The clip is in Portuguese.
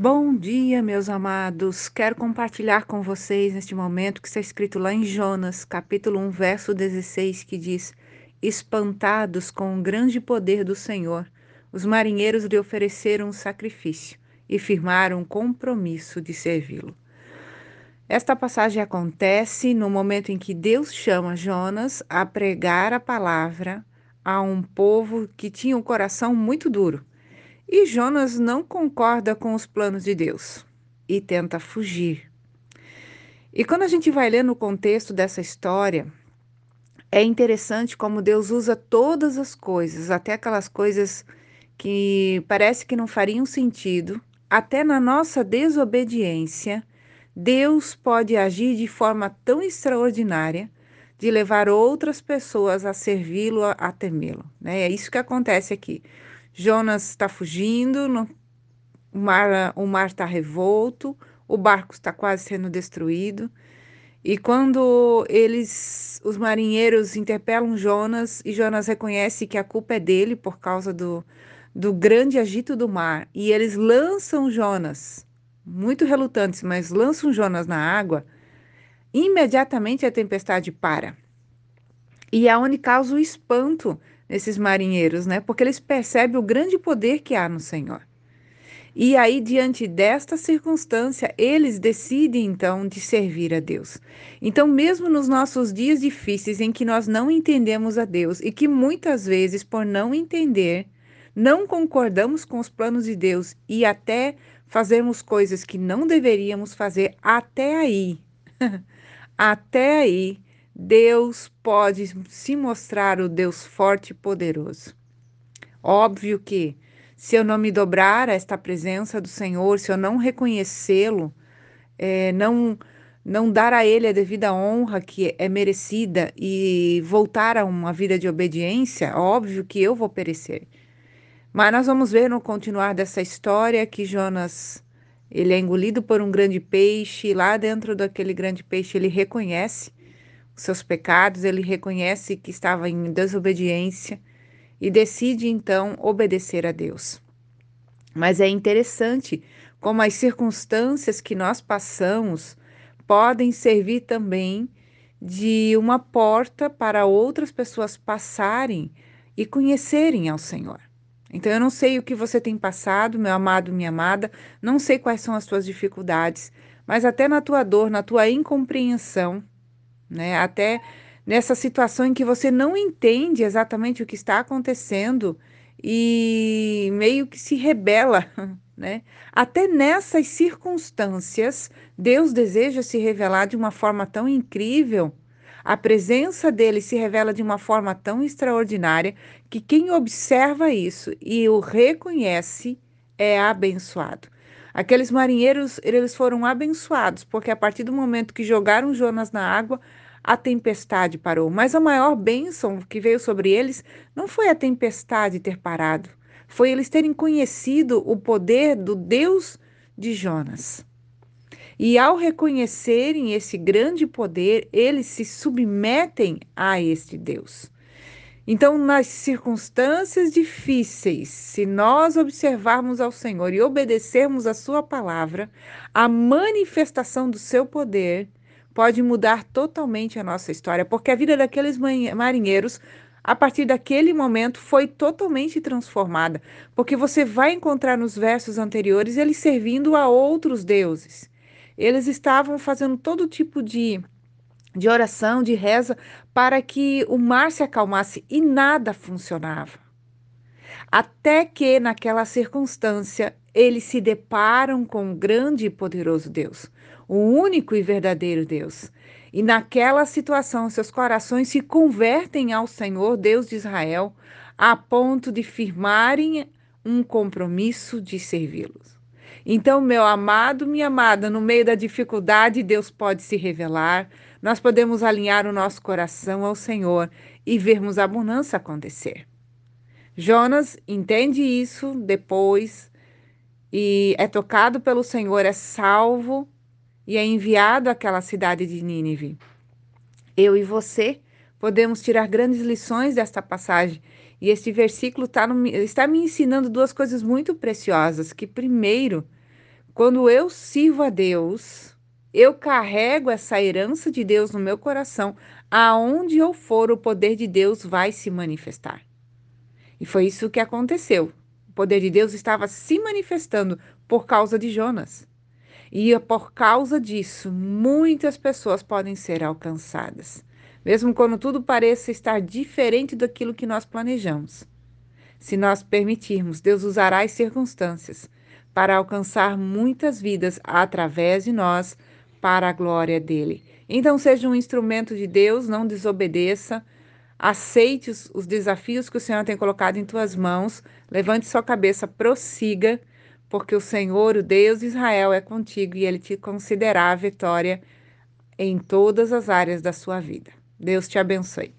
Bom dia, meus amados. Quero compartilhar com vocês neste momento que está escrito lá em Jonas, capítulo 1, verso 16, que diz: Espantados com o grande poder do Senhor, os marinheiros lhe ofereceram um sacrifício e firmaram um compromisso de servi-lo. Esta passagem acontece no momento em que Deus chama Jonas a pregar a palavra a um povo que tinha um coração muito duro e Jonas não concorda com os planos de Deus e tenta fugir. E quando a gente vai ler no contexto dessa história, é interessante como Deus usa todas as coisas, até aquelas coisas que parece que não fariam sentido, até na nossa desobediência, Deus pode agir de forma tão extraordinária de levar outras pessoas a servi-lo, a temê-lo. Né? É isso que acontece aqui. Jonas está fugindo, o mar o mar está revolto, o barco está quase sendo destruído. E quando eles, os marinheiros interpelam Jonas e Jonas reconhece que a culpa é dele por causa do, do grande agito do mar, e eles lançam Jonas, muito relutantes, mas lançam Jonas na água, imediatamente a tempestade para. E aonde causa o espanto nesses marinheiros, né? Porque eles percebem o grande poder que há no Senhor. E aí, diante desta circunstância, eles decidem então de servir a Deus. Então, mesmo nos nossos dias difíceis em que nós não entendemos a Deus e que muitas vezes, por não entender, não concordamos com os planos de Deus e até fazemos coisas que não deveríamos fazer, até aí, até aí, Deus pode se mostrar o Deus forte e poderoso. Óbvio que, se eu não me dobrar a esta presença do Senhor, se eu não reconhecê-lo, é, não, não dar a Ele a devida honra que é merecida e voltar a uma vida de obediência, óbvio que eu vou perecer. Mas nós vamos ver no continuar dessa história que Jonas ele é engolido por um grande peixe, e lá dentro daquele grande peixe ele reconhece seus pecados, ele reconhece que estava em desobediência e decide então obedecer a Deus. Mas é interessante como as circunstâncias que nós passamos podem servir também de uma porta para outras pessoas passarem e conhecerem ao Senhor. Então eu não sei o que você tem passado, meu amado, minha amada, não sei quais são as suas dificuldades, mas até na tua dor, na tua incompreensão, né? Até nessa situação em que você não entende exatamente o que está acontecendo e meio que se rebela, né? Até nessas circunstâncias, Deus deseja se revelar de uma forma tão incrível. A presença dele se revela de uma forma tão extraordinária que quem observa isso e o reconhece é abençoado. Aqueles marinheiros, eles foram abençoados, porque a partir do momento que jogaram Jonas na água, a tempestade parou. Mas a maior bênção que veio sobre eles não foi a tempestade ter parado, foi eles terem conhecido o poder do Deus de Jonas. E ao reconhecerem esse grande poder, eles se submetem a este Deus. Então, nas circunstâncias difíceis, se nós observarmos ao Senhor e obedecermos a Sua palavra, a manifestação do seu poder pode mudar totalmente a nossa história, porque a vida daqueles marinheiros, a partir daquele momento, foi totalmente transformada, porque você vai encontrar nos versos anteriores eles servindo a outros deuses. Eles estavam fazendo todo tipo de de oração, de reza, para que o mar se acalmasse e nada funcionava. Até que, naquela circunstância, eles se deparam com um grande e poderoso Deus, o único e verdadeiro Deus. E naquela situação, seus corações se convertem ao Senhor, Deus de Israel, a ponto de firmarem um compromisso de servi-los. Então, meu amado, minha amada, no meio da dificuldade, Deus pode se revelar, nós podemos alinhar o nosso coração ao Senhor e vermos a bonança acontecer. Jonas entende isso depois e é tocado pelo Senhor, é salvo e é enviado àquela cidade de Nínive. Eu e você podemos tirar grandes lições desta passagem. E este versículo tá no, está me ensinando duas coisas muito preciosas. Que, primeiro, Quando eu sirvo a Deus, eu carrego essa herança de Deus no meu coração, aonde eu for, o poder de Deus vai se manifestar. E foi isso que aconteceu. O poder de Deus estava se manifestando por causa de Jonas. E por causa disso, muitas pessoas podem ser alcançadas, mesmo quando tudo pareça estar diferente daquilo que nós planejamos. Se nós permitirmos, Deus usará as circunstâncias para alcançar muitas vidas através de nós, para a glória dele. Então, seja um instrumento de Deus, não desobedeça, aceite os, os desafios que o Senhor tem colocado em tuas mãos, levante sua cabeça, prossiga porque o Senhor, o Deus de Israel, é contigo e ele te concederá a vitória em todas as áreas da sua vida. Deus te abençoe.